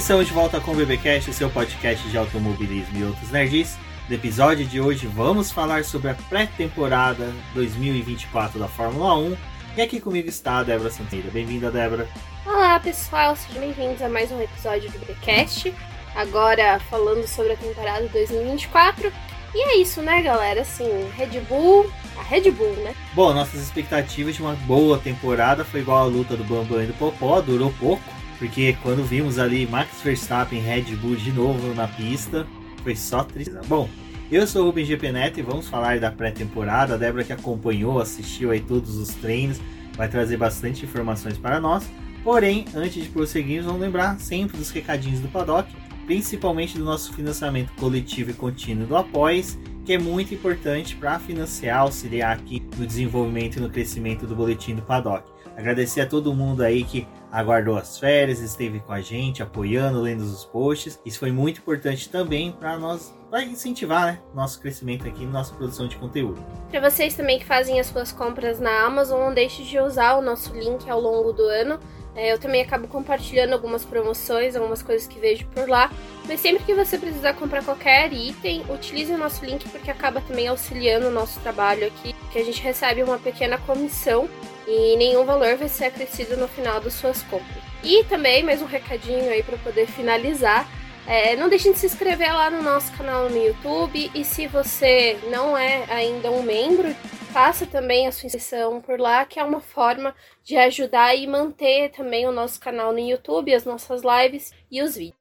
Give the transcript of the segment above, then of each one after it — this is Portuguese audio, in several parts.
E estamos de volta com o BBcast, seu podcast de automobilismo e outros nerds. No episódio de hoje vamos falar sobre a pré-temporada 2024 da Fórmula 1. E aqui comigo está a Débora Santeira. Bem-vinda, Débora. Olá, pessoal, sejam bem-vindos a mais um episódio do BBcast. Agora falando sobre a temporada 2024. E é isso, né, galera? Assim, Red Bull, a Red Bull, né? Bom, nossas expectativas de uma boa temporada foi igual a luta do Bambam e do Popó, durou pouco porque quando vimos ali Max Verstappen Red Bull de novo na pista, foi só tristeza. Bom, eu sou o Rubem GP Neto e vamos falar da pré-temporada. A Débora que acompanhou, assistiu aí todos os treinos, vai trazer bastante informações para nós. Porém, antes de prosseguirmos, vamos lembrar sempre dos recadinhos do Paddock, principalmente do nosso financiamento coletivo e contínuo do Apoies, que é muito importante para financiar, auxiliar aqui no desenvolvimento e no crescimento do boletim do Paddock. Agradecer a todo mundo aí que aguardou as férias, esteve com a gente, apoiando, lendo os posts. Isso foi muito importante também para nós, para incentivar né, nosso crescimento aqui, nossa produção de conteúdo. Para vocês também que fazem as suas compras na Amazon, não deixe de usar o nosso link ao longo do ano. É, eu também acabo compartilhando algumas promoções, algumas coisas que vejo por lá. Mas sempre que você precisar comprar qualquer item, utilize o nosso link porque acaba também auxiliando o nosso trabalho aqui, que a gente recebe uma pequena comissão e nenhum valor vai ser acrescido no final das suas compras. E também, mais um recadinho aí para poder finalizar. É, não deixem de se inscrever lá no nosso canal no YouTube e se você não é ainda um membro, faça também a sua inscrição por lá, que é uma forma de ajudar e manter também o nosso canal no YouTube, as nossas lives e os vídeos.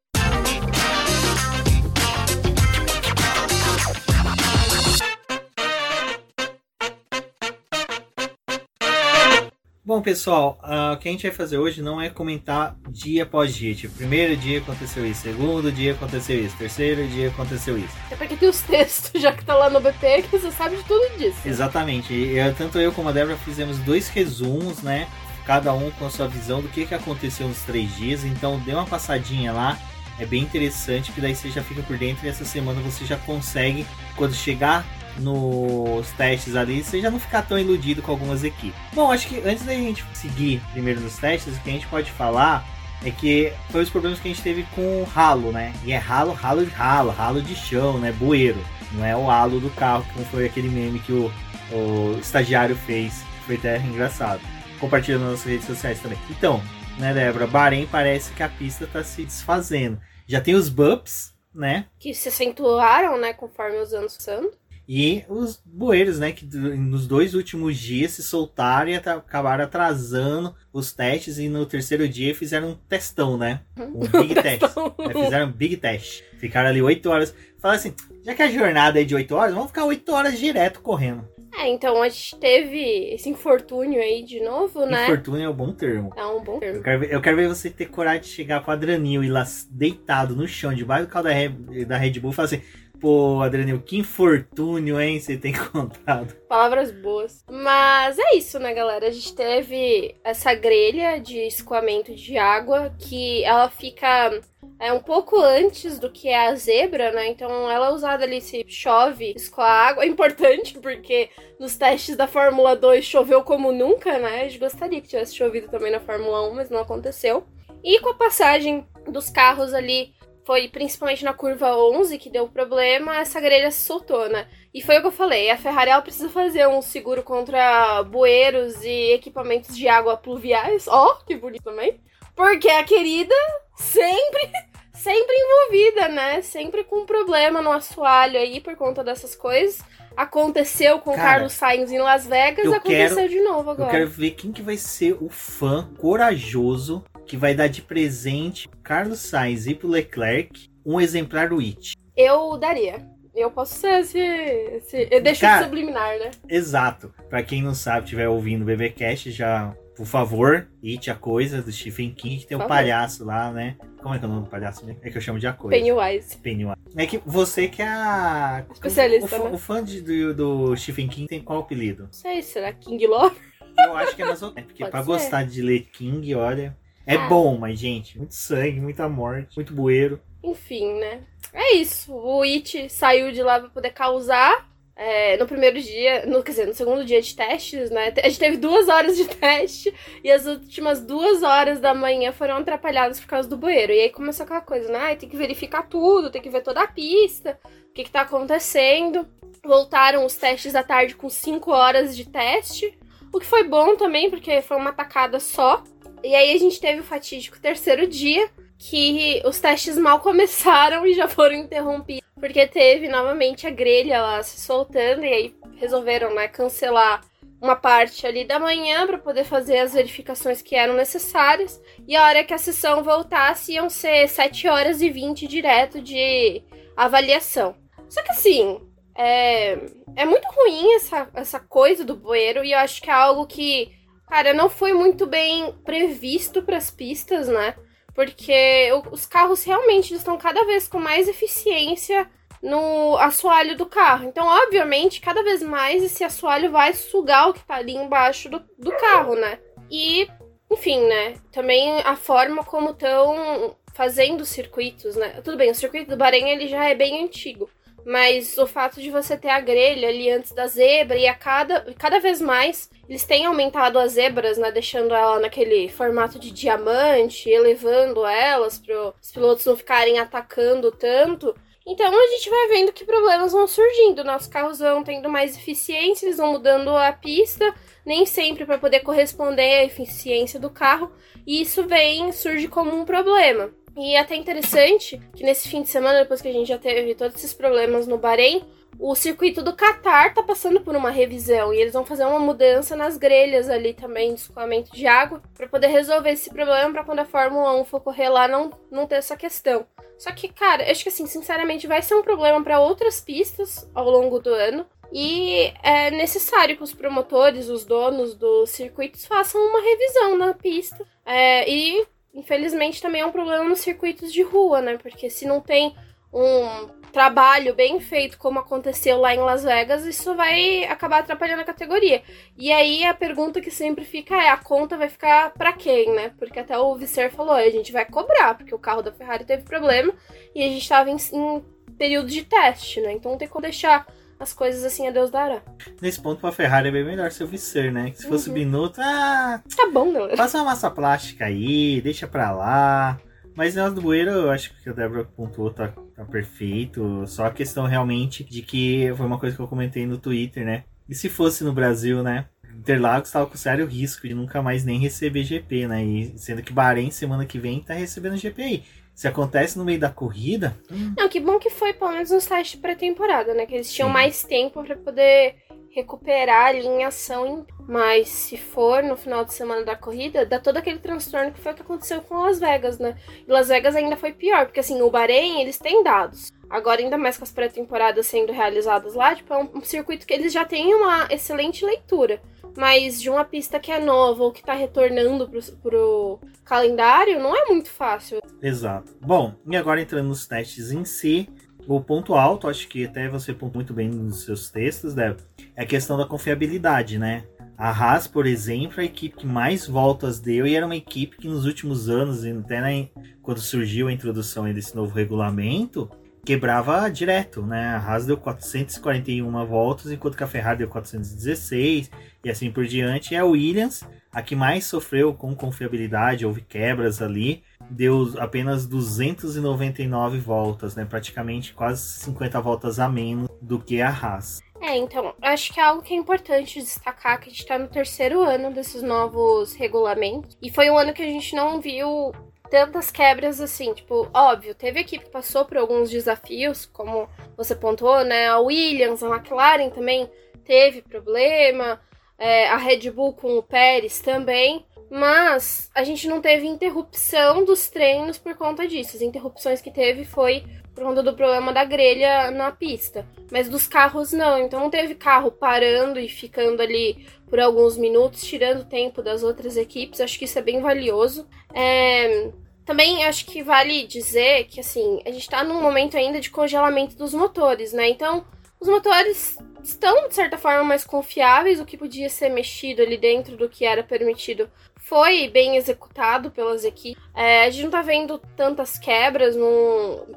Bom, pessoal, uh, o que a gente vai fazer hoje não é comentar dia após dia. Tipo, primeiro dia aconteceu isso, segundo dia aconteceu isso, terceiro dia aconteceu isso. É porque tem os textos, já que tá lá no BP, que você sabe de tudo disso. Exatamente. Eu, tanto eu como a Débora fizemos dois resumos, né? Cada um com a sua visão do que, que aconteceu nos três dias. Então, dê uma passadinha lá. É bem interessante, que daí você já fica por dentro e essa semana você já consegue, quando chegar nos testes ali, você já não ficar tão iludido com algumas equipes. Bom, acho que antes da gente seguir primeiro nos testes, o que a gente pode falar é que foi os problemas que a gente teve com o ralo, né? E é ralo, ralo de ralo, ralo de chão, né? Bueiro. Não é o halo do carro, como foi aquele meme que o, o estagiário fez. Foi até engraçado. Compartilhando nas redes sociais também. Então, né, Débora? Bahrein parece que a pista está se desfazendo. Já tem os bumps, né? Que se acentuaram, né, conforme os anos passando. E os bueiros, né, que nos dois últimos dias se soltaram e acabaram atrasando os testes. E no terceiro dia fizeram um testão, né? Um big test. né, fizeram um big test. Ficaram ali oito horas. Falaram assim: já que a jornada é de oito horas, vamos ficar oito horas direto correndo. É, então a gente teve esse infortúnio aí de novo, né? Infortúnio é um bom termo. É um bom termo. Eu quero ver, eu quero ver você ter coragem de chegar com o Adranil e lá deitado no chão, debaixo do carro da da Red Bull e falar assim: Pô, Adriano, que infortúnio, hein? Você tem contado. Palavras boas. Mas é isso, né, galera? A gente teve essa grelha de escoamento de água que ela fica é um pouco antes do que é a zebra, né? Então ela é usada ali se chove, escoa água. É importante porque nos testes da Fórmula 2 choveu como nunca, né? A gente gostaria que tivesse chovido também na Fórmula 1, mas não aconteceu. E com a passagem dos carros ali foi principalmente na curva 11 que deu problema, essa grelha se soltou, né? E foi o que eu falei, a Ferrari ela precisa fazer um seguro contra bueiros e equipamentos de água pluviais. Ó, oh, que bonito também. Porque a querida sempre sempre envolvida, né? Sempre com problema no assoalho aí por conta dessas coisas. Aconteceu com Cara, Carlos Sainz em Las Vegas, aconteceu quero, de novo agora. Eu quero ver quem que vai ser o fã corajoso que vai dar de presente Carlos Sainz e pro Leclerc um exemplar do It. Eu daria. Eu posso ser esse. esse eu deixo Cara, subliminar, né? Exato. Pra quem não sabe, estiver ouvindo o BBcast, já, por favor, It a coisa do Stephen King, que tem o um palhaço lá, né? Como é que é o nome do palhaço? É que eu chamo de a coisa. Pennywise. Pennywise. É que você que é a. Especialista. O, né? o fã de, do, do Stephen King tem qual apelido? Não sei, será King Love? Eu acho que é mais Porque Pode pra ser. gostar de ler King, olha. É bom, mas, gente, muito sangue, muita morte, muito bueiro. Enfim, né? É isso. O It saiu de lá pra poder causar. é, no primeiro dia, no, quer dizer, no segundo dia de testes, né? A gente teve duas horas de teste e as últimas duas horas da manhã foram atrapalhadas por causa do bueiro. E aí começou aquela coisa, né? tem que verificar tudo, tem que ver toda a pista, o que, que tá acontecendo. Voltaram os testes da tarde com cinco horas de teste, o que foi bom também, porque foi uma tacada só. E aí a gente teve o fatídico terceiro dia, que os testes mal começaram e já foram interrompidos, porque teve novamente a grelha lá se soltando e aí resolveram, né, cancelar uma parte ali da manhã para poder fazer as verificações que eram necessárias. E a hora que a sessão voltasse iam ser 7 horas e 20 direto de avaliação. Só que assim, é, é muito ruim essa, essa coisa do bueiro e eu acho que é algo que, cara, não foi muito bem previsto para as pistas, né? Porque os carros realmente estão cada vez com mais eficiência no assoalho do carro. Então, obviamente, cada vez mais esse assoalho vai sugar o que tá ali embaixo do, do carro, né? E, enfim, né? Também a forma como estão fazendo circuitos, né? Tudo bem, o circuito do Bahrein ele já é bem antigo. Mas o fato de você ter a grelha ali antes da zebra e a cada, cada vez mais eles têm aumentado as zebras, né? Deixando ela naquele formato de diamante, elevando elas para os pilotos não ficarem atacando tanto. Então a gente vai vendo que problemas vão surgindo. Nossos carros vão tendo mais eficiência, eles vão mudando a pista, nem sempre para poder corresponder à eficiência do carro. E isso vem, surge como um problema. E é até interessante que nesse fim de semana, depois que a gente já teve todos esses problemas no Bahrein, o circuito do Qatar tá passando por uma revisão e eles vão fazer uma mudança nas grelhas ali também de escoamento de água para poder resolver esse problema para quando a Fórmula 1 for correr lá não, não ter essa questão. Só que, cara, acho que assim, sinceramente, vai ser um problema para outras pistas ao longo do ano. E é necessário que os promotores, os donos dos circuitos, façam uma revisão na pista. É, e infelizmente também é um problema nos circuitos de rua, né? Porque se não tem um trabalho bem feito como aconteceu lá em Las Vegas, isso vai acabar atrapalhando a categoria. E aí a pergunta que sempre fica é: a conta vai ficar para quem, né? Porque até o Visser falou: a gente vai cobrar, porque o carro da Ferrari teve problema e a gente estava em, em período de teste, né? Então não tem como deixar as coisas assim a Deus dará. Nesse ponto, pra Ferrari é bem melhor ser o Visser, né? Se fosse uhum. Binotto, ah. Tá bom, galera. Passa uma massa plástica aí, deixa pra lá. Mas nós do Bueiro, eu acho que a Débora pontuou, tá, tá perfeito. Só a questão realmente de que foi uma coisa que eu comentei no Twitter, né? E se fosse no Brasil, né? Interlagos estava com sério risco de nunca mais nem receber GP, né? E sendo que Bahrein semana que vem tá recebendo GP aí. Se acontece no meio da corrida. Não, que bom que foi pelo menos no site pré-temporada, né? Que eles tinham Sim. mais tempo para poder recuperar a alinhação. Mas se for no final de semana da corrida, dá todo aquele transtorno que foi o que aconteceu com Las Vegas, né? E Las Vegas ainda foi pior, porque assim, o Bahrein, eles têm dados. Agora, ainda mais com as pré-temporadas sendo realizadas lá, tipo, é um circuito que eles já têm uma excelente leitura. Mas de uma pista que é nova ou que tá retornando pro, pro calendário, não é muito fácil. Exato. Bom, e agora entrando nos testes em si, o ponto alto, acho que até você pontuou muito bem nos seus textos, Débora, é a questão da confiabilidade, né? A Haas, por exemplo, é a equipe que mais voltas deu e era uma equipe que nos últimos anos, até né, quando surgiu a introdução desse novo regulamento, quebrava direto, né? A Haas deu 441 voltas, enquanto que a Ferrari deu 416 e assim por diante. E a Williams, a que mais sofreu com confiabilidade, houve quebras ali, deu apenas 299 voltas, né? Praticamente quase 50 voltas a menos do que a Haas. É, então, acho que é algo que é importante destacar que a gente tá no terceiro ano desses novos regulamentos. E foi um ano que a gente não viu tantas quebras assim, tipo, óbvio, teve equipe que passou por alguns desafios, como você pontuou, né? A Williams, a McLaren também teve problema, é, a Red Bull com o Pérez também. Mas a gente não teve interrupção dos treinos por conta disso. As interrupções que teve foi por conta do problema da grelha na pista. Mas dos carros não. Então não teve carro parando e ficando ali por alguns minutos, tirando tempo das outras equipes. Acho que isso é bem valioso. É... Também acho que vale dizer que assim, a gente está num momento ainda de congelamento dos motores, né? Então, os motores estão, de certa forma, mais confiáveis. O que podia ser mexido ali dentro do que era permitido foi bem executado pelas equipes. É, a gente não tá vendo tantas quebras,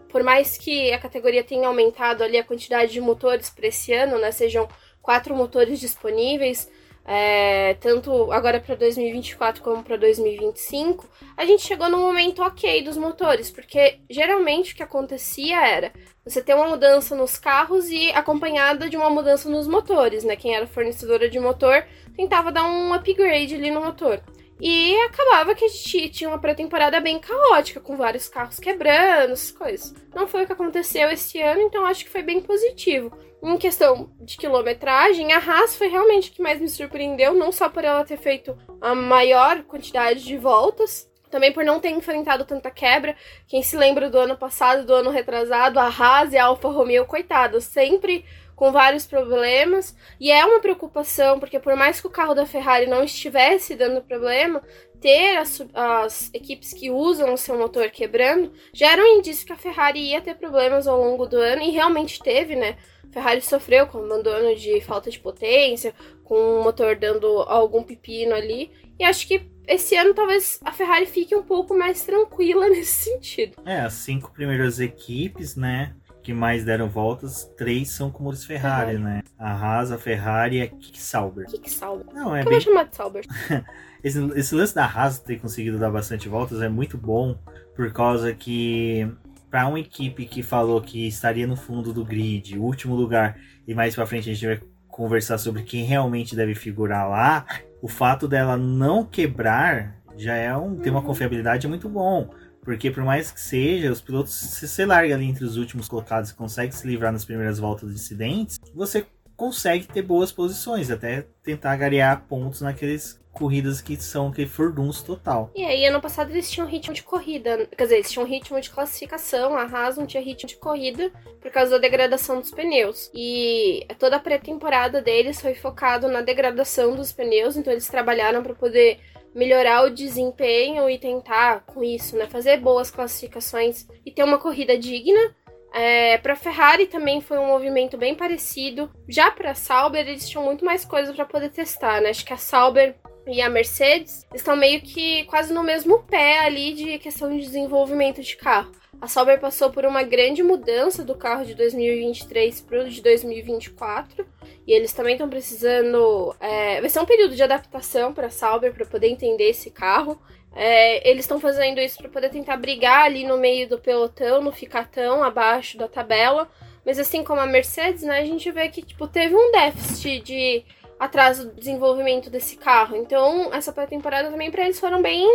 por mais que a categoria tenha aumentado ali a quantidade de motores para esse ano, né? Sejam quatro motores disponíveis é, tanto agora para 2024 como para 2025, a gente chegou no momento ok dos motores, porque geralmente o que acontecia era você ter uma mudança nos carros e acompanhada de uma mudança nos motores, né? Quem era fornecedora de motor tentava dar um upgrade ali no motor. E acabava que a gente tinha uma pré-temporada bem caótica, com vários carros quebrando, essas coisas. Não foi o que aconteceu esse ano, então acho que foi bem positivo. Em questão de quilometragem, a Haas foi realmente o que mais me surpreendeu, não só por ela ter feito a maior quantidade de voltas, também por não ter enfrentado tanta quebra. Quem se lembra do ano passado, do ano retrasado, a Haas e a Alfa Romeo, coitadas, sempre com vários problemas. E é uma preocupação, porque por mais que o carro da Ferrari não estivesse dando problema, ter as, as, equipes que usam o seu motor quebrando já era um indício que a Ferrari ia ter problemas ao longo do ano, e realmente teve, né? Ferrari sofreu com abandono de falta de potência, com o motor dando algum pepino ali. E acho que esse ano talvez a Ferrari fique um pouco mais tranquila nesse sentido. É, as cinco primeiras equipes, né? Que mais deram voltas, três são como os Ferrari, Ferrari. né? A Haas, a Ferrari e a Kick Sauber. Kick Sauber. Não, é Como bem... chamar de Sauber? esse, esse lance da Haas ter conseguido dar bastante voltas é muito bom, por causa que para uma equipe que falou que estaria no fundo do grid, último lugar, e mais para frente a gente vai conversar sobre quem realmente deve figurar lá, o fato dela não quebrar já é um tem uma uhum. confiabilidade muito bom. Porque por mais que seja, os pilotos, se você larga ali entre os últimos colocados e consegue se livrar nas primeiras voltas de incidentes, você consegue ter boas posições, até tentar garear pontos naqueles corridas que são que furdunço total. E aí, ano passado eles tinham ritmo de corrida, quer dizer, eles tinham ritmo de classificação, a Haas não tinha ritmo de corrida por causa da degradação dos pneus. E toda a pré-temporada deles foi focado na degradação dos pneus, então eles trabalharam para poder melhorar o desempenho e tentar com isso, né, fazer boas classificações e ter uma corrida digna. É, para Ferrari também foi um movimento bem parecido. Já para Sauber eles tinham muito mais coisas para poder testar, né? Acho que a Sauber e a Mercedes estão meio que quase no mesmo pé ali de questão de desenvolvimento de carro. A Sauber passou por uma grande mudança do carro de 2023 para o de 2024 e eles também estão precisando. É, vai ser um período de adaptação para a Sauber para poder entender esse carro. É, eles estão fazendo isso para poder tentar brigar ali no meio do pelotão, não ficar tão abaixo da tabela. Mas assim como a Mercedes, né, a gente vê que tipo, teve um déficit de atraso do desenvolvimento desse carro. Então, essa pré-temporada também para eles foram bem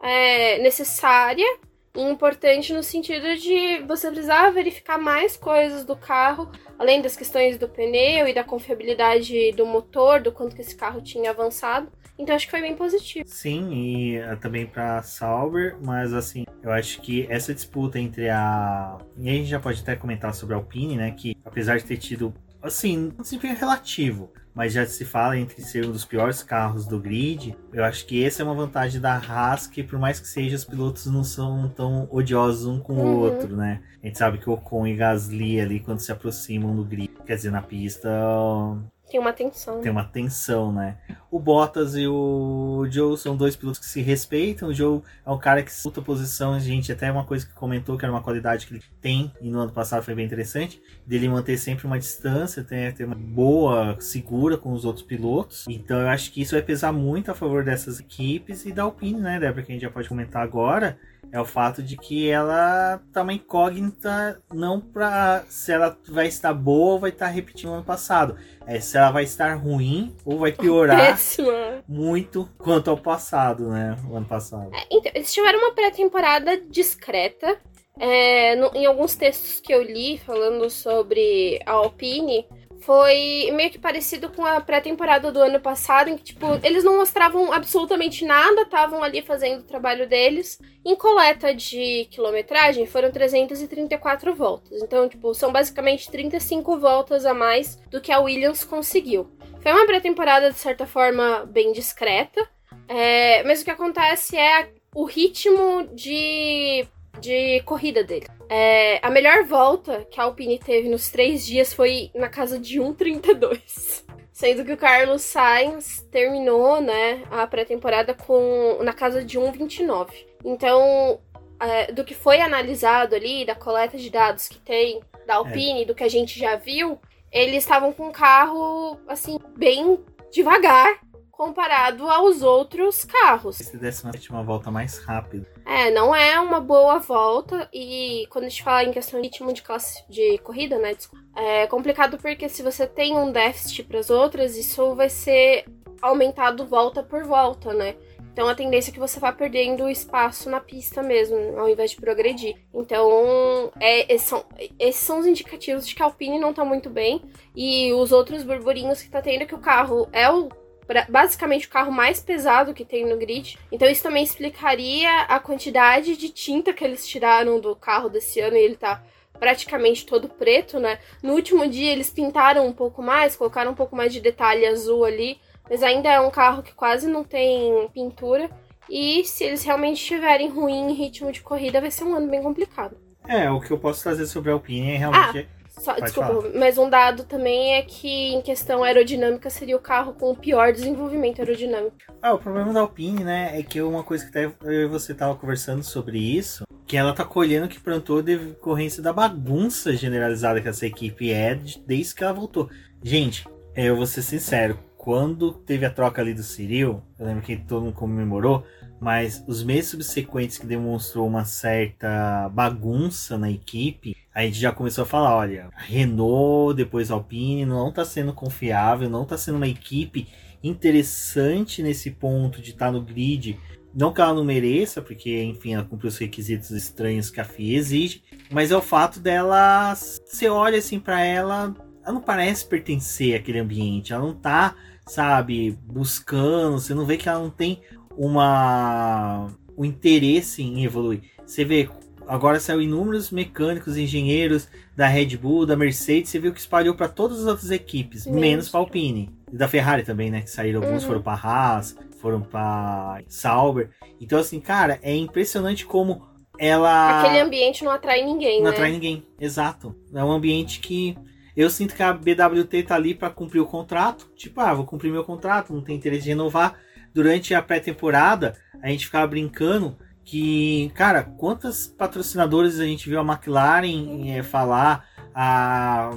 é, necessária importante no sentido de você precisar verificar mais coisas do carro, além das questões do pneu e da confiabilidade do motor, do quanto que esse carro tinha avançado. Então acho que foi bem positivo. Sim, e eh, também para Sauber, mas assim, eu acho que essa disputa entre a. E a gente já pode até comentar sobre a Alpine, né? Que apesar de ter tido, assim, um desempenho relativo, mas já se fala entre ser um dos piores carros do grid. Eu acho que essa é uma vantagem da Haas, que por mais que seja, os pilotos não são tão odiosos um com o uhum. outro, né? A gente sabe que o Ocon e Gasly ali, quando se aproximam do grid, quer dizer, na pista, tem uma tensão. Tem uma tensão, né? O Bottas e o Joe são dois pilotos que se respeitam. O Joe é um cara que luta posição, gente. Até uma coisa que comentou que era uma qualidade que ele tem e no ano passado foi bem interessante, dele manter sempre uma distância, ter, ter uma boa, segura com os outros pilotos. Então eu acho que isso vai pesar muito a favor dessas equipes e da Alpine, né, Débora? Que a gente já pode comentar agora é o fato de que ela tá uma incógnita não para se ela vai estar boa ou vai estar repetindo o ano passado. É se ela vai estar ruim ou vai piorar Péssima. muito quanto ao passado, né? O ano passado. É, então, eles tiveram uma pré-temporada discreta. É, no, em alguns textos que eu li falando sobre a Alpine, foi meio que parecido com a pré-temporada do ano passado, em que, tipo, eles não mostravam absolutamente nada, estavam ali fazendo o trabalho deles. Em coleta de quilometragem, foram 334 voltas. Então, tipo, são basicamente 35 voltas a mais do que a Williams conseguiu. Foi uma pré-temporada, de certa forma, bem discreta. É, mas o que acontece é o ritmo de de corrida dele. É, a melhor volta que a Alpine teve nos três dias foi na casa de 1,32. Sendo que o Carlos Sainz terminou, né, a pré-temporada com na casa de 1,29. Então, é, do que foi analisado ali, da coleta de dados que tem, da Alpine, é. do que a gente já viu, eles estavam com um carro, assim, bem devagar comparado aos outros carros. Esse décima sétima volta mais rápido. É, não é uma boa volta e quando a gente fala em questão de ritmo de classe de corrida, né, é complicado porque se você tem um déficit para as outras, isso vai ser aumentado volta por volta, né? Então a tendência é que você vá perdendo espaço na pista mesmo, ao invés de progredir. Então, é, esses, são, esses são os indicativos de que a Alpine não tá muito bem. E os outros burburinhos que tá tendo é que o carro é o basicamente o carro mais pesado que tem no grid. Então isso também explicaria a quantidade de tinta que eles tiraram do carro desse ano e ele tá praticamente todo preto, né? No último dia eles pintaram um pouco mais, colocaram um pouco mais de detalhe azul ali, mas ainda é um carro que quase não tem pintura. E se eles realmente estiverem ruim em ritmo de corrida, vai ser um ano bem complicado. É, o que eu posso trazer sobre a Alpine é realmente. Ah só, desculpa, falar. mas um dado também é que em questão aerodinâmica seria o carro com o pior desenvolvimento aerodinâmico. Ah, o problema da Alpine, né, é que uma coisa que até eu e você tava conversando sobre isso, que ela tá colhendo que plantou decorrência da bagunça generalizada que essa equipe é desde que ela voltou. Gente, eu vou ser sincero, quando teve a troca ali do Cyril, eu lembro que todo mundo comemorou, mas os meses subsequentes que demonstrou uma certa bagunça na equipe, a gente já começou a falar, olha, Renault, depois Alpine, não está sendo confiável, não está sendo uma equipe interessante nesse ponto de estar tá no grid. Não que ela não mereça, porque, enfim, ela cumpriu os requisitos estranhos que a FIA exige, mas é o fato dela, você olha assim para ela, ela não parece pertencer àquele ambiente, ela não tá, sabe, buscando, você não vê que ela não tem uma o interesse em evoluir. Você vê, agora saiu inúmeros mecânicos, engenheiros da Red Bull, da Mercedes, você viu que espalhou para todas as outras equipes, Sim. menos para Alpine. E da Ferrari também, né, que saíram alguns uhum. foram para Haas, foram para Sauber. Então assim, cara, é impressionante como ela Aquele ambiente não atrai ninguém, Não né? atrai ninguém. Exato. É um ambiente que eu sinto que a BWT tá ali para cumprir o contrato. Tipo, ah, vou cumprir meu contrato, não tem interesse de renovar durante a pré-temporada, a gente ficava brincando que, cara, quantas patrocinadores a gente viu a McLaren é, falar, a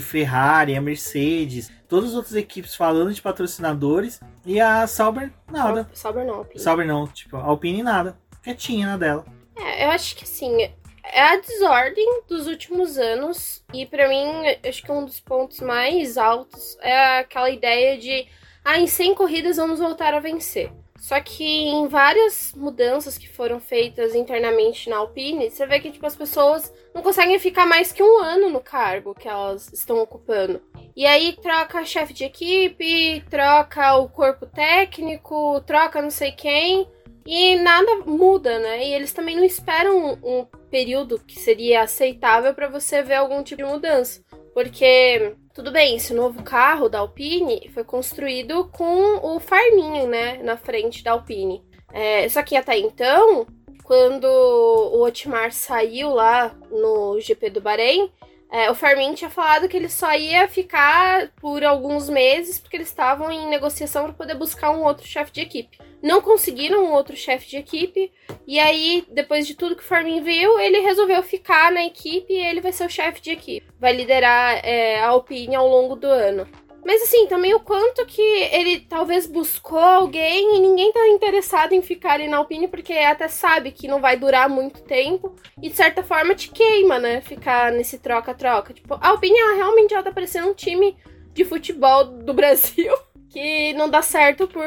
Ferrari, a Mercedes, todas as outras equipes falando de patrocinadores e a Sauber nada. Sauber não, Alpine. Sauber não, tipo, a Alpine nada. Quietinha na dela. É, eu acho que assim, é a desordem dos últimos anos e para mim, acho que um dos pontos mais altos é aquela ideia de ah, em 100 corridas vamos voltar a vencer. Só que em várias mudanças que foram feitas internamente na Alpine, você vê que tipo, as pessoas não conseguem ficar mais que um ano no cargo que elas estão ocupando. E aí troca chefe de equipe, troca o corpo técnico, troca não sei quem, e nada muda, né? E eles também não esperam um, um período que seria aceitável para você ver algum tipo de mudança. Porque, tudo bem, esse novo carro da Alpine foi construído com o farminho, né, na frente da Alpine. É, só que até então, quando o Otmar saiu lá no GP do Bahrein, é, o Farmin tinha falado que ele só ia ficar por alguns meses porque eles estavam em negociação para poder buscar um outro chefe de equipe. Não conseguiram um outro chefe de equipe e aí, depois de tudo que o Farmin viu, ele resolveu ficar na equipe e ele vai ser o chefe de equipe. Vai liderar é, a Alpine ao longo do ano. Mas assim, também o quanto que ele talvez buscou alguém e ninguém tá interessado em ficar ali na Alpine, porque até sabe que não vai durar muito tempo. E de certa forma te queima, né? Ficar nesse troca-troca. Tipo, a Alpine ela realmente ela tá parecendo um time de futebol do Brasil. Que não dá certo por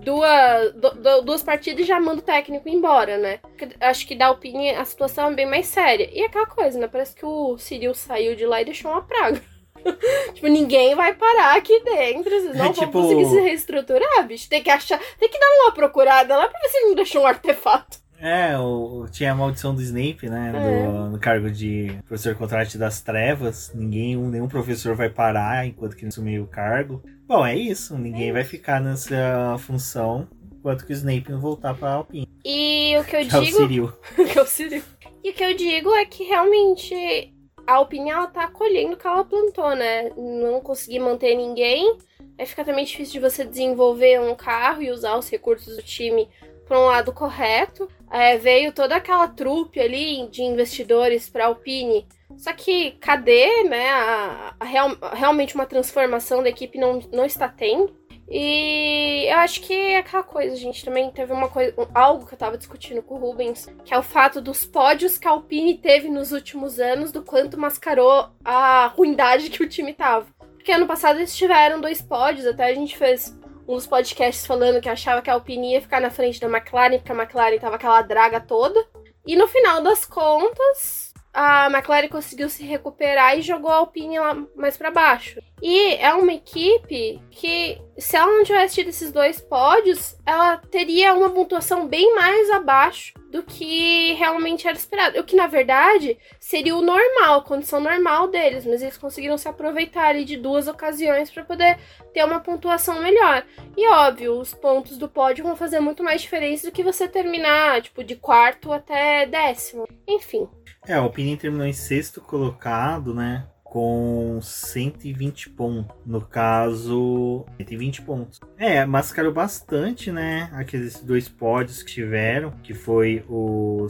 duas, du, duas partidas e já manda o técnico embora, né? Acho que da Alpine a situação é bem mais séria. E aquela coisa, né? Parece que o Cyril saiu de lá e deixou uma praga. tipo, ninguém vai parar aqui dentro. Vocês não é, vão tipo... conseguir se reestruturar, bicho. Tem que achar. Tem que dar uma procurada lá pra ver se ele não deixou um artefato. É, o, tinha a maldição do Snape, né? É. Do, no cargo de professor contrate das trevas. Ninguém, nenhum professor vai parar enquanto que não assumir o cargo. Bom, é isso. Ninguém é vai ficar nessa função enquanto que o Snape não voltar pra Alpine. E o que eu que digo. É o Cyril. que é o Cyril. E o que eu digo é que realmente a Alpine ela tá colhendo o que ela plantou, né? Não consegui manter ninguém. Aí fica também difícil de você desenvolver um carro e usar os recursos do time para um lado correto. É, veio toda aquela trupe ali de investidores para Alpine. Só que cadê, né? A, a real, realmente uma transformação da equipe não, não está tendo. E eu acho que é aquela coisa, gente também teve uma coisa, algo que eu tava discutindo com o Rubens, que é o fato dos pódios que a Alpine teve nos últimos anos, do quanto mascarou a ruindade que o time tava. Porque ano passado eles tiveram dois pódios, até a gente fez uns podcasts falando que achava que a Alpine ia ficar na frente da McLaren, porque a McLaren tava aquela draga toda. E no final das contas, a McLaren conseguiu se recuperar e jogou a Alpine lá mais para baixo. E é uma equipe que, se ela não tivesse tido esses dois pódios, ela teria uma pontuação bem mais abaixo do que realmente era esperado. O que, na verdade, seria o normal, a condição normal deles, mas eles conseguiram se aproveitar ali de duas ocasiões para poder ter uma pontuação melhor. E óbvio, os pontos do pódio vão fazer muito mais diferença do que você terminar, tipo, de quarto até décimo. Enfim. É, a Alpine terminou em sexto colocado, né? Com 120 pontos. No caso, 120 pontos. É, mascarou bastante, né? Aqueles dois pódios que tiveram, que foi o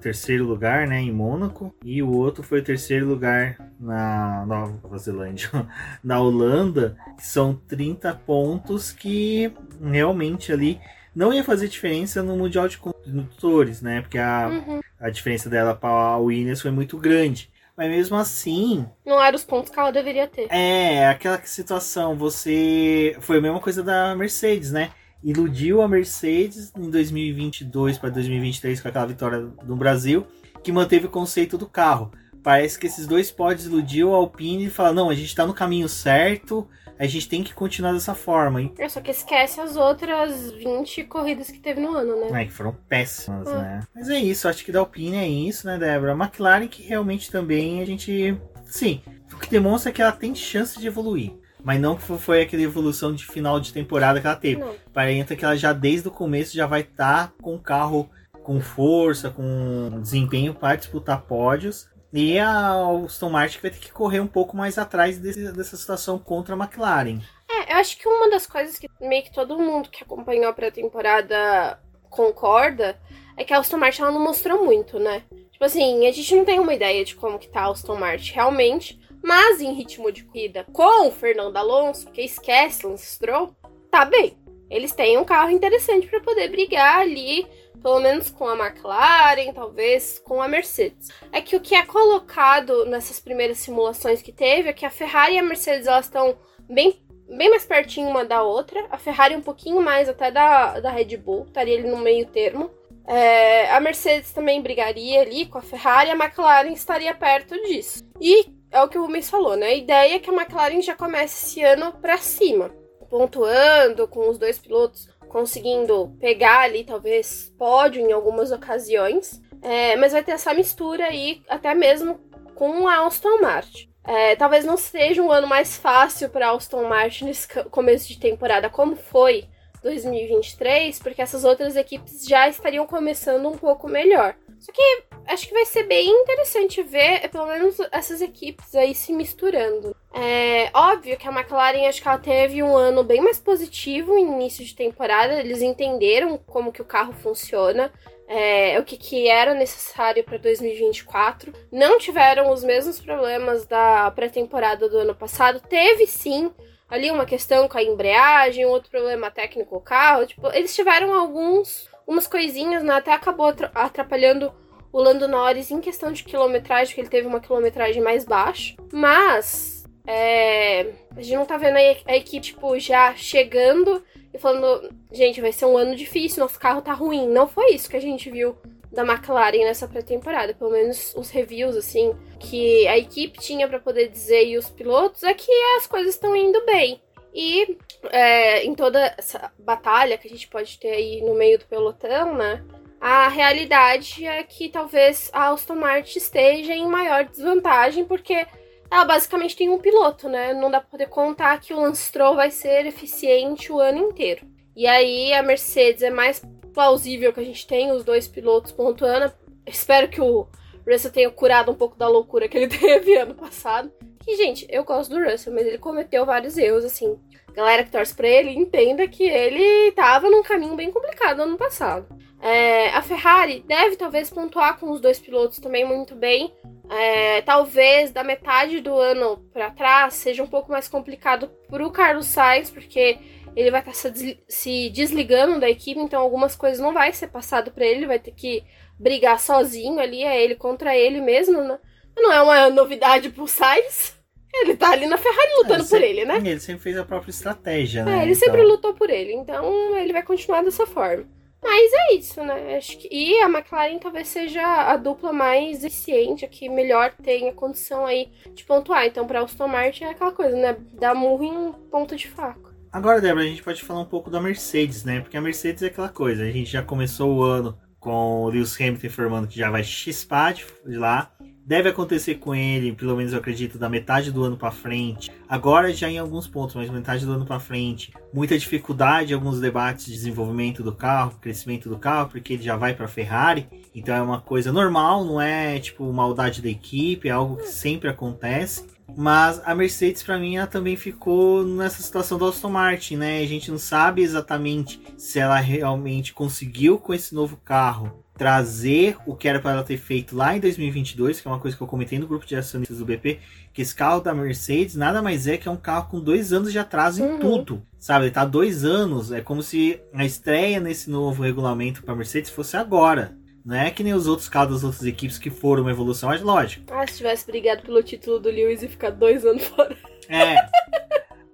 terceiro lugar, né? Em Mônaco. E o outro foi o terceiro lugar na Nova Zelândia. na Holanda, são 30 pontos que realmente ali não ia fazer diferença no Mundial de Condutores, né? Porque a, uhum. a diferença dela para a Williams foi muito grande. Mas mesmo assim. Não eram os pontos que ela deveria ter. É, aquela situação. Você. Foi a mesma coisa da Mercedes, né? Iludiu a Mercedes em 2022 para 2023 com aquela vitória no Brasil, que manteve o conceito do carro. Parece que esses dois pódios iludiu a Alpine e fala: não, a gente está no caminho certo, a gente tem que continuar dessa forma, hein? É, só que esquece as outras 20 corridas que teve no ano, né? É, que foram péssimas, ah. né? Mas é isso, acho que da Alpine é isso, né, Débora? A McLaren que realmente também a gente. Sim, o que demonstra é que ela tem chance de evoluir. Mas não foi aquela evolução de final de temporada que ela teve. Não. Parenta que ela já desde o começo já vai estar tá com o carro com força, com desempenho para disputar pódios. E a Aston Martin vai ter que correr um pouco mais atrás desse, dessa situação contra a McLaren. É, eu acho que uma das coisas que meio que todo mundo que acompanhou a pré-temporada concorda é que a Aston Martin ela não mostrou muito, né? Tipo assim, a gente não tem uma ideia de como que tá a Aston Martin realmente, mas em ritmo de corrida com o Fernando Alonso, que esquece Lance Stroll, tá bem. Eles têm um carro interessante para poder brigar ali pelo menos com a McLaren, talvez com a Mercedes. É que o que é colocado nessas primeiras simulações que teve é que a Ferrari e a Mercedes elas estão bem, bem mais pertinho uma da outra. A Ferrari um pouquinho mais até da, da Red Bull, estaria ali no meio termo. É, a Mercedes também brigaria ali com a Ferrari a McLaren estaria perto disso. E é o que o Rubens falou, né? A ideia é que a McLaren já comece esse ano para cima, pontuando com os dois pilotos conseguindo pegar ali, talvez, pódio em algumas ocasiões. É, mas vai ter essa mistura aí, até mesmo com a Aston Martin. É, talvez não seja um ano mais fácil para Aston Martin nesse começo de temporada, como foi 2023, porque essas outras equipes já estariam começando um pouco melhor. Só que acho que vai ser bem interessante ver, é, pelo menos, essas equipes aí se misturando. É óbvio que a McLaren acho que ela teve um ano bem mais positivo no início de temporada. Eles entenderam como que o carro funciona. É, o que, que era necessário para 2024. Não tiveram os mesmos problemas da pré-temporada do ano passado. Teve sim ali uma questão com a embreagem, outro problema técnico com o carro. Tipo, eles tiveram alguns umas coisinhas, né? Até acabou atrapalhando o Lando Norris em questão de quilometragem, que ele teve uma quilometragem mais baixa. Mas é, a gente não tá vendo a, equipe, tipo, já chegando e falando, gente, vai ser um ano difícil, nosso carro tá ruim. Não foi isso que a gente viu da McLaren nessa pré-temporada, pelo menos os reviews assim que a equipe tinha para poder dizer e os pilotos é que as coisas estão indo bem. E é, em toda essa batalha que a gente pode ter aí no meio do pelotão, né? A realidade é que talvez a Aston Martin esteja em maior desvantagem, porque ela basicamente tem um piloto, né? Não dá pra poder contar que o Lance Stroll vai ser eficiente o ano inteiro. E aí a Mercedes é mais plausível que a gente tenha os dois pilotos pontuando. Espero que o Russell tenha curado um pouco da loucura que ele teve ano passado Que, gente, eu gosto do Russell, mas ele cometeu vários erros, assim. Galera que torce pra ele, entenda que ele tava num caminho bem complicado ano passado. É, a Ferrari deve talvez pontuar com os dois pilotos também muito bem. É, talvez da metade do ano para trás seja um pouco mais complicado pro Carlos Sainz, porque ele vai estar tá se desligando da equipe, então algumas coisas não vai ser passado para ele, vai ter que brigar sozinho ali, é ele contra ele mesmo, né? Não é uma novidade pro Sainz. Ele tá ali na Ferrari lutando é, por ele, né? Ele sempre fez a própria estratégia, é, né? É, ele então... sempre lutou por ele, então ele vai continuar dessa forma. Mas é isso, né? Acho que... E a McLaren talvez seja a dupla mais eficiente, a que melhor tenha condição aí de pontuar. Então, pra Aston Martin é aquela coisa, né? Dá murro em ponta de faca. Agora, Débora, a gente pode falar um pouco da Mercedes, né? Porque a Mercedes é aquela coisa, a gente já começou o ano com o Lewis Hamilton informando que já vai chispar de lá. Deve acontecer com ele, pelo menos eu acredito, da metade do ano para frente. Agora já em alguns pontos, mas metade do ano para frente. Muita dificuldade alguns debates de desenvolvimento do carro, crescimento do carro, porque ele já vai para Ferrari. Então é uma coisa normal, não é tipo maldade da equipe, é algo que sempre acontece. Mas a Mercedes, para mim, ela também ficou nessa situação do Aston Martin, né? A gente não sabe exatamente se ela realmente conseguiu com esse novo carro trazer o que era para ela ter feito lá em 2022, que é uma coisa que eu comentei no grupo de acionistas do BP, que esse carro da Mercedes nada mais é que é um carro com dois anos de atraso em uhum. tudo, sabe? Ele tá dois anos, é como se a estreia nesse novo regulamento para Mercedes fosse agora. Não é que nem os outros carros das outras equipes que foram uma evolução, mas lógico. Ah, se tivesse brigado pelo título do Lewis e ficar dois anos fora. É.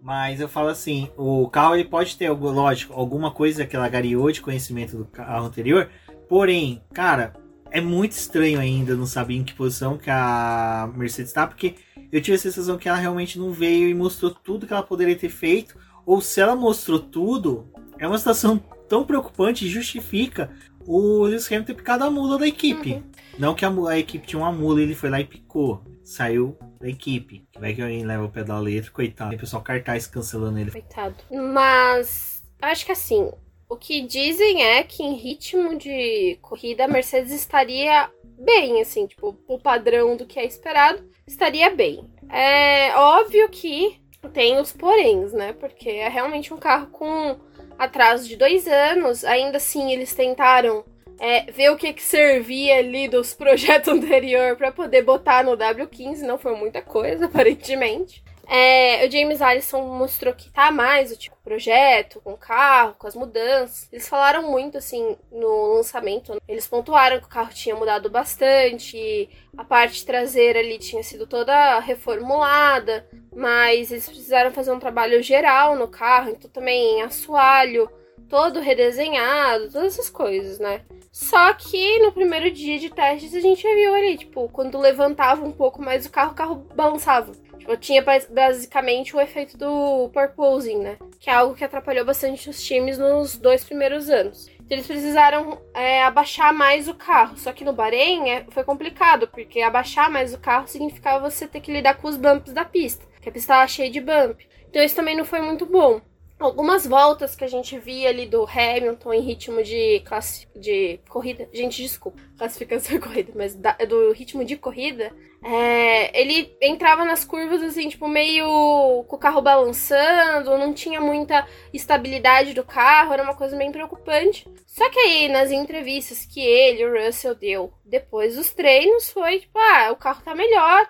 Mas eu falo assim, o carro ele pode ter, lógico, alguma coisa que ela gariou de conhecimento do carro anterior. Porém, cara, é muito estranho ainda não saber em que posição que a Mercedes está, porque eu tive a sensação que ela realmente não veio e mostrou tudo que ela poderia ter feito. Ou se ela mostrou tudo, é uma situação tão preocupante e justifica o Lewis Hamilton ter picado a mula da equipe. Uhum. Não que a, a, equipe tinha uma mula e ele foi lá e picou. Saiu da equipe. Vai que alguém leva o pé da letra, coitado. Tem pessoal cartaz cancelando ele. Coitado. Mas acho que assim, o que dizem é que em ritmo de corrida a Mercedes estaria bem, assim, tipo, o padrão do que é esperado, estaria bem. É óbvio que tem os poréns, né? Porque é realmente um carro com atraso de dois anos. Ainda assim, eles tentaram é, ver o que, que servia ali dos projetos anterior para poder botar no W15. Não foi muita coisa, aparentemente. É, o James Allison mostrou que tá mais o tipo projeto, com o carro, com as mudanças. Eles falaram muito assim no lançamento. Eles pontuaram que o carro tinha mudado bastante, a parte traseira ali tinha sido toda reformulada, mas eles precisaram fazer um trabalho geral no carro, então também assoalho, todo redesenhado, todas essas coisas, né? Só que no primeiro dia de testes a gente viu ali, tipo, quando levantava um pouco mais o carro, o carro balançava. Tipo, tinha basicamente o efeito do purposing, né? Que é algo que atrapalhou bastante os times nos dois primeiros anos. Então, eles precisaram é, abaixar mais o carro. Só que no Bahrein é, foi complicado, porque abaixar mais o carro significava você ter que lidar com os bumps da pista. Que a pista estava cheia de bump. Então isso também não foi muito bom algumas voltas que a gente via ali do Hamilton em ritmo de classe de corrida. Gente, desculpa, classificação de corrida, mas da, do ritmo de corrida, é, ele entrava nas curvas assim, tipo, meio com o carro balançando, não tinha muita estabilidade do carro, era uma coisa bem preocupante. Só que aí, nas entrevistas que ele, o Russell, deu depois dos treinos, foi tipo, ah, o carro tá melhor.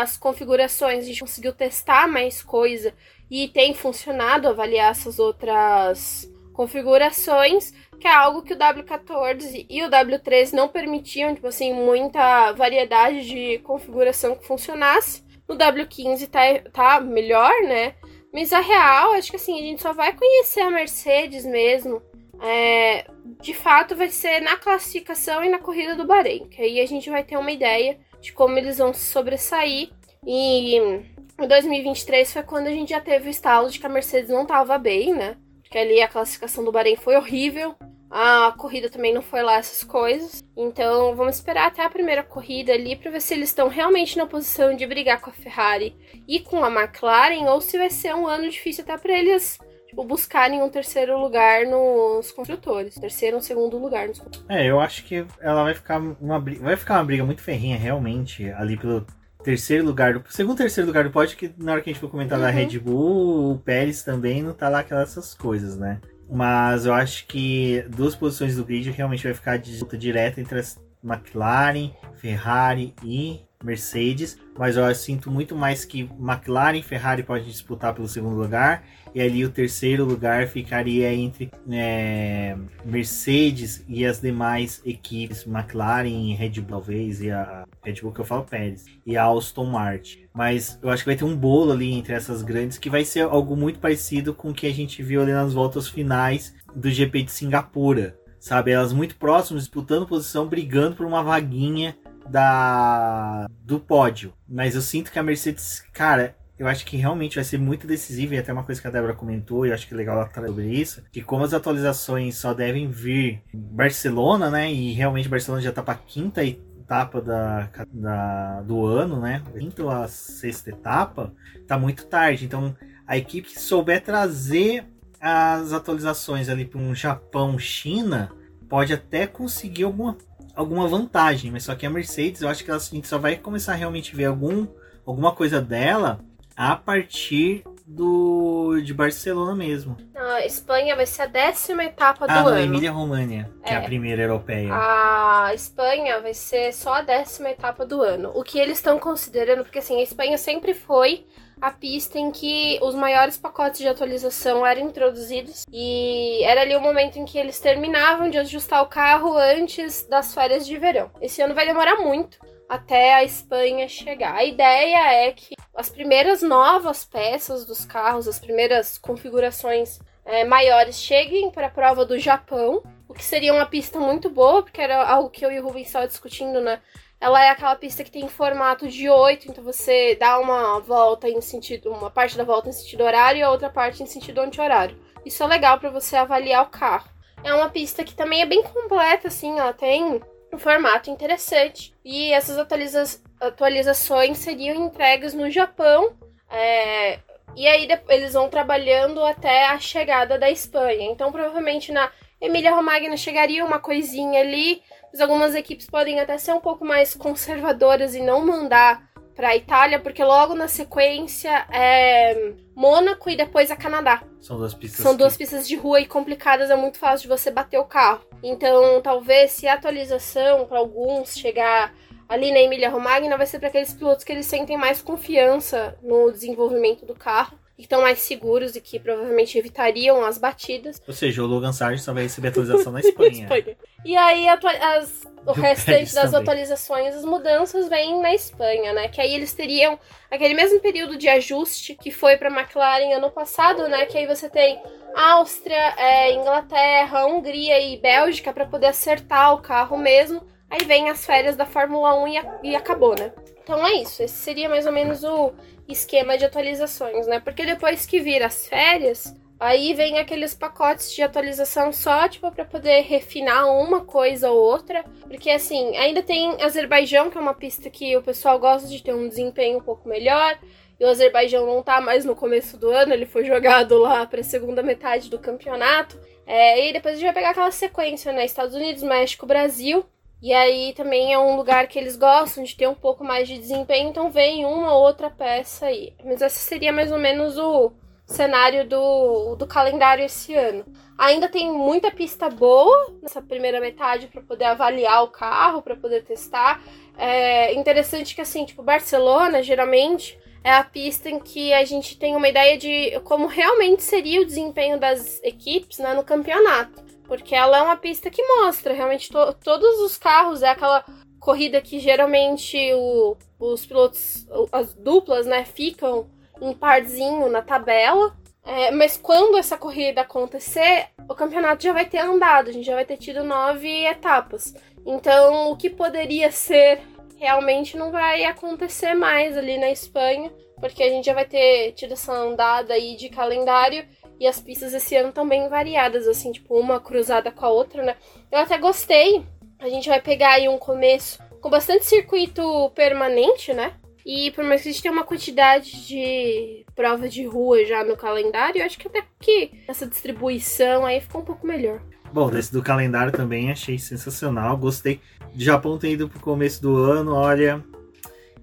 As configurações, a gente conseguiu testar mais coisa e tem funcionado avaliar essas outras configurações, que é algo que o W14 e o W13 não permitiam, tipo assim, muita variedade de configuração que funcionasse. No W15 tá, tá melhor, né? Mas a real, acho que assim, a gente só vai conhecer a Mercedes mesmo. É, de fato, vai ser na classificação e na corrida do Bahrein. Que aí a gente vai ter uma ideia de como eles vão se sobressair. E em 2023 foi quando a gente já teve o estalo de que a Mercedes não estava bem, né? Porque ali a classificação do Bahrein foi horrível. A corrida também não foi lá essas coisas. Então vamos esperar até a primeira corrida ali para ver se eles estão realmente na posição de brigar com a Ferrari e com a McLaren ou se vai ser um ano difícil até para eles tipo, buscarem um terceiro lugar nos construtores. Terceiro ou segundo lugar nos É, eu acho que ela vai ficar uma vai ficar uma briga muito ferrinha realmente ali pelo terceiro lugar, do, segundo terceiro lugar do pódio, que na hora que a gente for comentar uhum. da Red Bull, o Pérez também não tá lá aquelas coisas, né? Mas eu acho que duas posições do grid realmente vai ficar de luta direta entre as McLaren, Ferrari e Mercedes, mas eu sinto muito mais que McLaren e Ferrari podem disputar pelo segundo lugar, e ali o terceiro lugar ficaria entre é, Mercedes e as demais equipes, McLaren Red Bull, talvez, e a Red Bull que eu falo Pérez, e a Aston Martin. Mas eu acho que vai ter um bolo ali entre essas grandes que vai ser algo muito parecido com o que a gente viu ali nas voltas finais do GP de Singapura. Sabe, elas muito próximas, disputando posição, brigando por uma vaguinha da do pódio. Mas eu sinto que a Mercedes, cara, eu acho que realmente vai ser muito decisivo, e até uma coisa que a Débora comentou, e eu acho que é legal ela falar sobre isso, que como as atualizações só devem vir em Barcelona, né, e realmente Barcelona já tá pra quinta etapa da, da, do ano, né, quinta a sexta etapa, tá muito tarde, então a equipe que souber trazer as atualizações ali para um Japão, China, pode até conseguir alguma alguma vantagem, mas só que a Mercedes, eu acho que a gente só vai começar a realmente ver algum, alguma coisa dela a partir do de Barcelona mesmo. Não, a Espanha vai ser a décima etapa ah, do ano. Emília România, que é. é. a primeira europeia. A Espanha vai ser só a décima etapa do ano. O que eles estão considerando, porque assim, a Espanha sempre foi a pista em que os maiores pacotes de atualização eram introduzidos e era ali o momento em que eles terminavam de ajustar o carro antes das férias de verão. Esse ano vai demorar muito até a Espanha chegar. A ideia é que as primeiras novas peças dos carros, as primeiras configurações é, maiores cheguem para a prova do Japão, o que seria uma pista muito boa, porque era algo que eu e o Rubens estavam discutindo, né? Ela é aquela pista que tem formato de 8, então você dá uma volta em sentido, uma parte da volta em sentido horário e a outra parte em sentido anti-horário. Isso é legal para você avaliar o carro. É uma pista que também é bem completa, assim, ela tem um formato interessante. E essas atualiza atualizações seriam entregues no Japão. É, e aí eles vão trabalhando até a chegada da Espanha. Então, provavelmente na Emília Romagna chegaria uma coisinha ali mas algumas equipes podem até ser um pouco mais conservadoras e não mandar para a Itália, porque logo na sequência é Mônaco e depois a Canadá. São duas pistas. São duas pistas de rua e complicadas, é muito fácil de você bater o carro. Então, talvez se a atualização para alguns chegar ali na Emília Romagna vai ser para aqueles pilotos que eles sentem mais confiança no desenvolvimento do carro que estão mais seguros e que provavelmente evitariam as batidas. Ou seja, o Logan Sargent só vai receber atualização na Espanha. Espanha. E aí as, o restante das também. atualizações, as mudanças vêm na Espanha, né? Que aí eles teriam aquele mesmo período de ajuste que foi para McLaren ano passado, né? Que aí você tem Áustria, é, Inglaterra, Hungria e Bélgica para poder acertar o carro mesmo. Aí vem as férias da Fórmula 1 e, e acabou, né? Então é isso. Esse seria mais ou menos o esquema de atualizações, né? Porque depois que vira as férias, aí vem aqueles pacotes de atualização só, tipo, para poder refinar uma coisa ou outra. Porque, assim, ainda tem Azerbaijão, que é uma pista que o pessoal gosta de ter um desempenho um pouco melhor. E o Azerbaijão não tá mais no começo do ano, ele foi jogado lá para a segunda metade do campeonato. É, e depois a gente vai pegar aquela sequência, né? Estados Unidos, México, Brasil. E aí também é um lugar que eles gostam de ter um pouco mais de desempenho, então vem uma ou outra peça aí. Mas esse seria mais ou menos o cenário do, do calendário esse ano. Ainda tem muita pista boa nessa primeira metade para poder avaliar o carro, para poder testar. É interessante que assim, tipo, Barcelona geralmente é a pista em que a gente tem uma ideia de como realmente seria o desempenho das equipes né, no campeonato. Porque ela é uma pista que mostra realmente to todos os carros, é aquela corrida que geralmente o, os pilotos, as duplas, né, ficam em parzinho na tabela. É, mas quando essa corrida acontecer, o campeonato já vai ter andado, a gente já vai ter tido nove etapas. Então, o que poderia ser realmente não vai acontecer mais ali na Espanha, porque a gente já vai ter tido essa andada aí de calendário e as pistas esse ano estão bem variadas, assim, tipo, uma cruzada com a outra, né? Eu até gostei. A gente vai pegar aí um começo com bastante circuito permanente, né? E por mais que a gente tenha uma quantidade de prova de rua já no calendário, eu acho que até que essa distribuição aí ficou um pouco melhor. Bom, desse do calendário também achei sensacional, gostei. O Japão ter ido pro começo do ano, olha,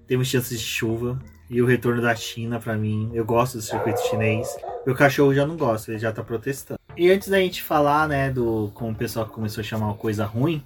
temos chances de chuva. E o retorno da China, para mim, eu gosto do circuito chinês. Meu cachorro já não gosta, ele já tá protestando. E antes da gente falar, né, do como o pessoal começou a chamar o coisa ruim,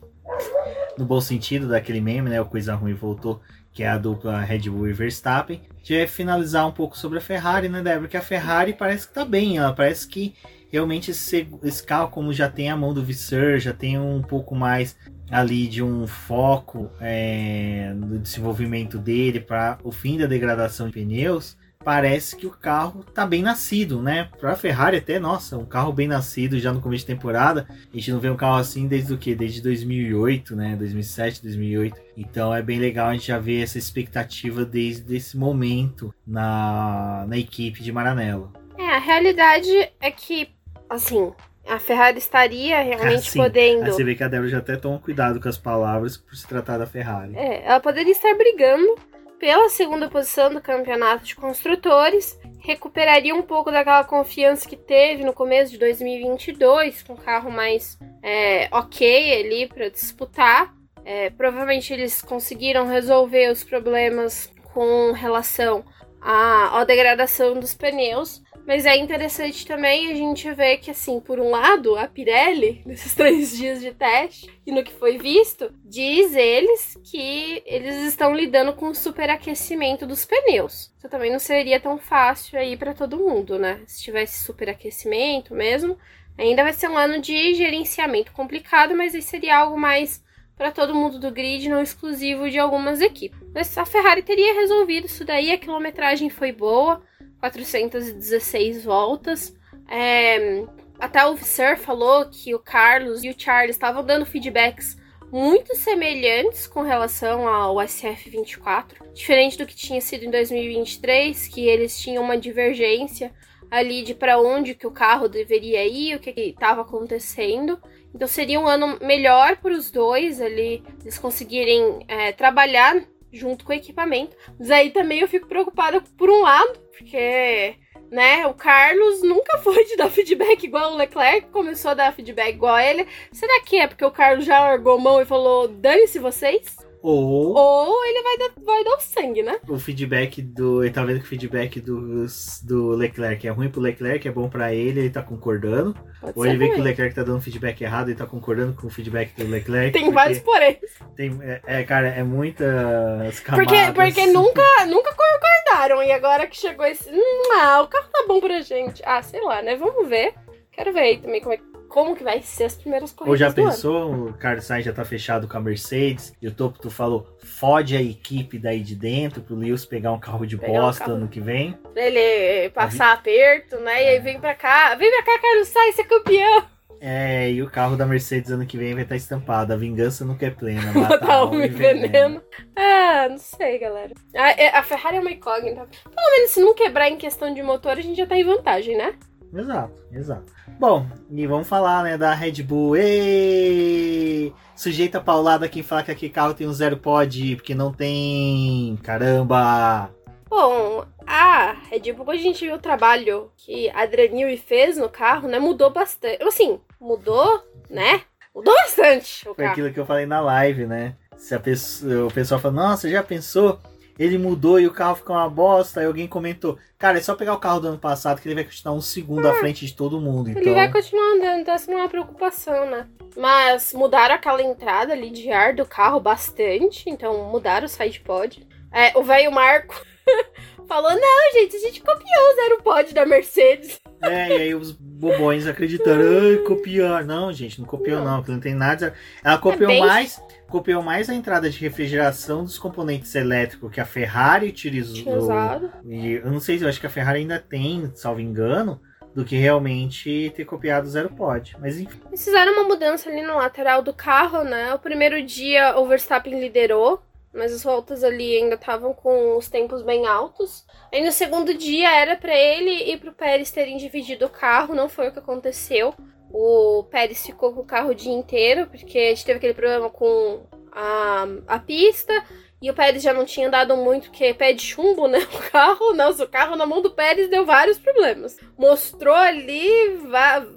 no bom sentido daquele meme, né, o coisa ruim voltou, que é a dupla Red Bull e Verstappen, vai finalizar um pouco sobre a Ferrari, né, Débora? Porque a Ferrari parece que tá bem, ela parece que realmente esse, esse carro, como já tem a mão do Visser, já tem um pouco mais ali de um foco é, no desenvolvimento dele para o fim da degradação de pneus, parece que o carro tá bem nascido, né? Para a Ferrari até, nossa, um carro bem nascido já no começo de temporada. A gente não vê um carro assim desde o que? Desde 2008, né? 2007, 2008. Então é bem legal a gente já ver essa expectativa desde esse momento na, na equipe de Maranello. É, a realidade é que, assim, a Ferrari estaria realmente Assim, podendo. Você vê que a Débora já até toma cuidado com as palavras por se tratar da Ferrari. É, ela poderia estar brigando pela segunda posição do campeonato de construtores, recuperaria um pouco daquela confiança que teve no começo de 2022, com o carro mais é, ok ali para disputar. É, provavelmente eles conseguiram resolver os problemas com relação à, à degradação dos pneus, mas é interessante também a gente ver que, assim, por um lado, a Pirelli, nesses três dias de teste, e no que foi visto, diz eles que eles estão lidando com o superaquecimento dos pneus. Isso também não seria tão fácil aí para todo mundo, né? Se tivesse superaquecimento mesmo, ainda vai ser um ano de gerenciamento complicado, mas aí seria algo mais para todo mundo do grid, não exclusivo de algumas equipes. Mas a Ferrari teria resolvido isso daí, a quilometragem foi boa. 416 voltas. É, até o Visser falou que o Carlos e o Charles estavam dando feedbacks muito semelhantes com relação ao SF24, diferente do que tinha sido em 2023, que eles tinham uma divergência ali de para onde que o carro deveria ir, o que estava acontecendo. Então seria um ano melhor para os dois ali, eles conseguirem é, trabalhar junto com o equipamento. Mas aí também eu fico preocupada por um lado, porque, né, o Carlos nunca foi de dar feedback igual o Leclerc, começou a dar feedback igual a ele. Será que é porque o Carlos já largou mão e falou, dane-se vocês? Ou, Ou ele vai dar, vai dar o sangue, né? o feedback do. Ele tá vendo que o feedback do, do Leclerc é ruim pro Leclerc, é bom pra ele, ele tá concordando. Pode Ou ele vê que o. Leclerc tá dando feedback errado e tá concordando com o feedback do Leclerc. Tem porque vários porém. Tem, é, é, cara, é muitas Porque, camadas. porque nunca, nunca concordaram. E agora que chegou esse. Hum, ah, o carro tá bom pra gente. Ah, sei lá, né? Vamos ver. Quero ver aí também como, é, como que vai ser as primeiras corridas. Ou já do ano. pensou, o Carlos Sainz já tá fechado com a Mercedes, e o Topo tu falou, fode a equipe daí de dentro pro Lewis pegar um carro de Pegar um bosta carro. ano que vem. Pra ele passar aperto, né? E aí vem pra cá. Vem pra cá, Carlos Sainz, ser campeão. É, e o carro da Mercedes ano que vem vai estar estampado. A vingança nunca é plena. Matar Mata um e veneno. Ah, não sei, galera. A, é- a Ferrari é uma incógnita. Pelo menos se não quebrar em questão de motor, a gente já tá em vantagem, né? Exato, exato. Bom, e vamos falar, né, da Red Bull. Êêêê! Sujeita paulada quem fala que aquele carro tem um zero pod, porque não tem. Caramba! Bom, a Red Bull, a gente viu o trabalho que a Adrianil fez no carro, né? Mudou bastante. Assim, mudou, né? Mudou bastante o Foi carro. aquilo que eu falei na live, né? Se a pessoa, o pessoal fala, nossa, já pensou? Ele mudou e o carro ficou uma bosta. Aí alguém comentou, cara, é só pegar o carro do ano passado que ele vai continuar um segundo à frente de todo mundo. Então, Ele vai continuar andando, então essa não é uma preocupação, né? Mas mudaram aquela entrada ali de ar do carro bastante, então mudaram o side pod. É, o velho Marco falou: não, gente, a gente copiou o zero pod da Mercedes. É, e aí os bobões acreditando, ai, copiar. Não, gente, não copiou Não. não, não tem nada. Ela copiou bem- mais, copiou mais a entrada de refrigeração dos componentes elétricos que a Ferrari utilizou. E eu não sei, eu acho que a Ferrari ainda tem, salvo engano, do que realmente ter copiado o Zero Pod. Mas enfim, Eles fizeram uma mudança ali no lateral do carro, né? O primeiro dia o Verstappen liderou, mas as voltas ali ainda estavam com os tempos bem altos. Aí no segundo dia era pra ele e pro Pérez terem dividido o carro, não foi o que aconteceu. O Pérez ficou com o carro o dia inteiro, porque a gente teve aquele problema com a, a pista. E o Pérez já não tinha dado muito, que é pé de chumbo, né? O carro, nossa, o carro na mão do Pérez deu vários problemas. Mostrou ali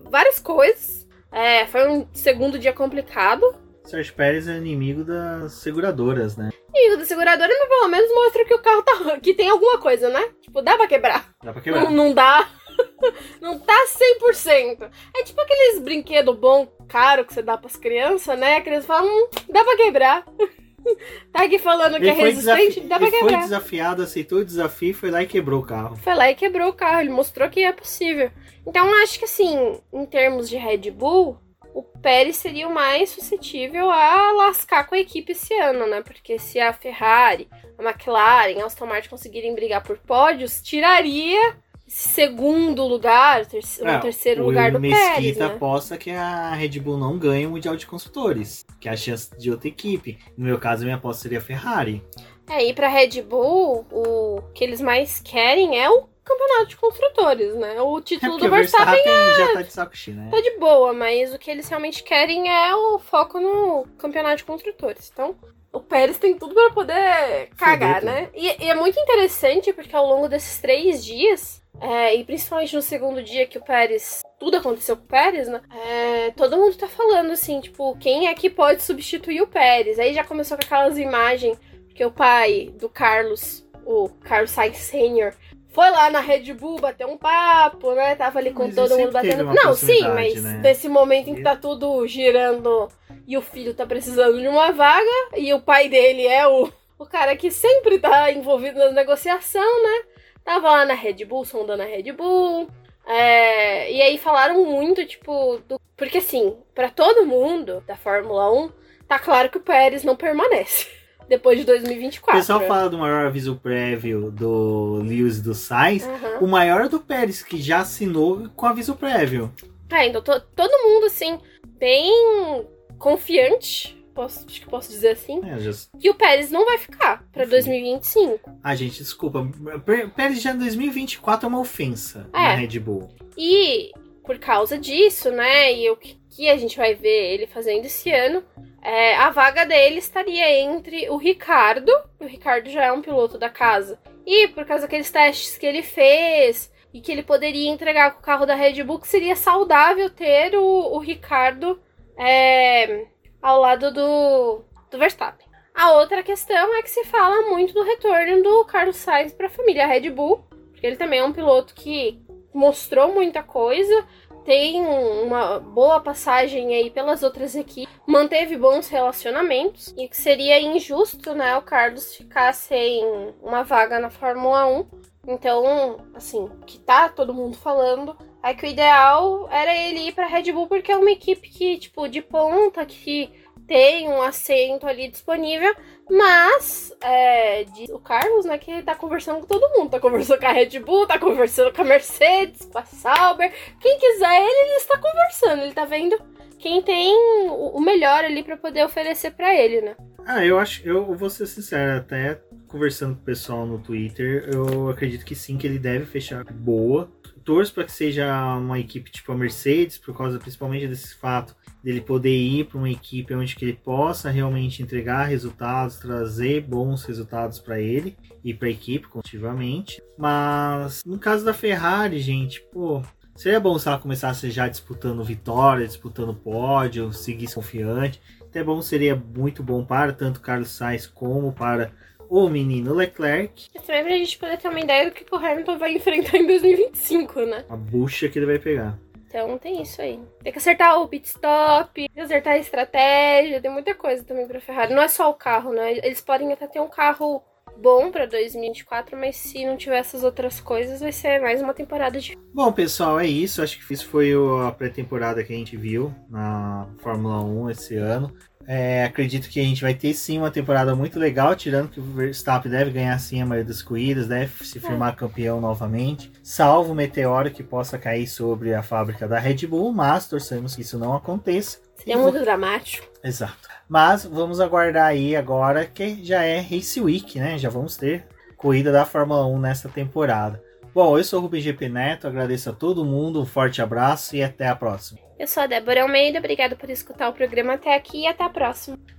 várias coisas. É, foi um segundo dia complicado. Sérgio Pérez é inimigo das seguradoras, né? E o da seguradora, mas pelo menos mostra que o carro tá. que tem alguma coisa, né? Tipo, dá pra quebrar. Dá pra quebrar. Não, não dá. não tá 100%. É tipo aqueles brinquedos bom, caro que você dá pras crianças, né? A criança fala, hum, dá pra quebrar. tá aqui falando que Ele é foi resistente, dá pra ele foi quebrar. desafiado, aceitou o desafio, foi lá e quebrou o carro. Foi lá e quebrou o carro, ele mostrou que é possível. Então acho que assim, em termos de Red Bull, o Pérez seria o mais suscetível a lascar com a equipe esse ano, né? Porque se a Ferrari, a McLaren, a Aston Martin conseguirem brigar por pódios, tiraria segundo lugar, terce- É, o terceiro o lugar do Mesquita Pérez, né? aposta que a Red Bull não ganha o Mundial de Construtores, que é a chance de outra equipe. No meu caso, a minha aposta seria a Ferrari. É, e pra Red Bull, o que eles mais querem é o campeonato de construtores, né? O É título porque do Verstappen Verstappen já tá de saco cheio, né? tá de boa, mas o que eles realmente querem é o foco no campeonato de construtores. Então, o Pérez tem tudo pra poder cagar, né? E, e é muito interessante porque ao longo desses três dias, é, e principalmente no segundo dia que o Pérez. Tudo aconteceu com o Pérez, né? É, todo mundo tá falando assim, tipo, quem é que pode substituir o Pérez? Aí já começou com aquelas imagens que o pai do Carlos, o Carlos Sainz Sr., foi lá na Red Bull bater um papo, né? Tava ali com Mas todo mundo batendo. Não, sim, mas né? nesse momento em que tá tudo girando e o filho tá precisando de uma vaga e o pai dele é o, o cara que sempre tá envolvido na negociação, né? Tava lá na Red Bull, sondando a Red Bull. é, e aí falaram muito, tipo, do- porque assim, pra todo mundo da Fórmula 1, tá claro que o Pérez não permanece depois de O 2024. pessoal fala do maior aviso prévio do Lewis e do Sainz. Aham. O maior é do Pérez, que já assinou com aviso prévio. É, então to- todo mundo, assim, bem confiante, posso, acho que posso dizer assim, É, que o Pérez não vai ficar pra Sim. 2025. Ah, gente, desculpa. Pé- Pérez já em 2024 é uma ofensa É. na Red Bull. E por causa disso, né, e o que, que a gente vai ver ele fazendo esse ano, é, a vaga dele estaria entre o Ricardo, o Ricardo já é um piloto da casa, e por causa daqueles testes que ele fez e que ele poderia entregar com o carro da Red Bull, seria saudável ter o, o Ricardo é, ao lado do, do Verstappen. A outra questão é que se fala muito do retorno do Carlos Sainz para a família Red Bull, porque ele também é um piloto que mostrou muita coisa, tem uma boa passagem aí pelas outras equipes, manteve bons relacionamentos e que seria injusto, né, o Carlos ficar sem uma vaga na Fórmula 1. Então, assim, que tá todo mundo falando é que o ideal era ele ir pra Red Bull porque é uma equipe que, tipo, de ponta, que tem um assento ali disponível, mas é, o Carlos, né, que tá conversando com todo mundo. Tá conversando com a Red Bull, tá conversando com a Mercedes, com a Sauber. Quem quiser ele, ele está conversando. Ele tá vendo quem tem o melhor ali pra poder oferecer pra ele, né? Ah, eu acho, eu vou ser sincero, até conversando com o pessoal no Twitter, eu acredito que sim, que ele deve fechar boa. Torço para que seja uma equipe tipo a Mercedes, por causa principalmente desse fato dele poder ir para uma equipe onde que ele possa realmente entregar resultados, trazer bons resultados para ele e para a equipe continuamente. Mas no caso da Ferrari, gente, pô, seria bom se ela começasse já disputando vitória, disputando pódio, seguisse confiante. Até bom seria muito bom para tanto Carlos Sainz como para o menino Leclerc. Mas também pra gente poder ter uma ideia do que o Hamilton vai enfrentar em 2025, né? A bucha que ele vai pegar. Então tem isso aí. Tem que acertar o pit stop, tem que acertar a estratégia, tem muita coisa também pra Ferrari. Não é só o carro, né? Eles podem até ter um carro bom pra 2024, mas se não tiver essas outras coisas, vai ser mais uma temporada de. Bom, pessoal, é isso. Acho que isso foi a pré-temporada que a gente viu na Fórmula 1 esse ano. É, acredito que a gente vai ter sim uma temporada muito legal, tirando que o Verstappen deve ganhar sim a maioria das corridas, deve se firmar campeão novamente, salvo o meteoro que possa cair sobre a fábrica da Red Bull, mas torcemos que isso não aconteça. Seria muito dramático. Exato. Mas vamos aguardar aí agora que já é Race Week, né? Já vamos ter corrida da Fórmula 1 nessa temporada. Bom, eu sou o Rubem GP Neto, agradeço a todo mundo, um forte abraço e até a próxima. Eu sou a Débora Almeida, obrigada por escutar o programa até aqui e até a próxima.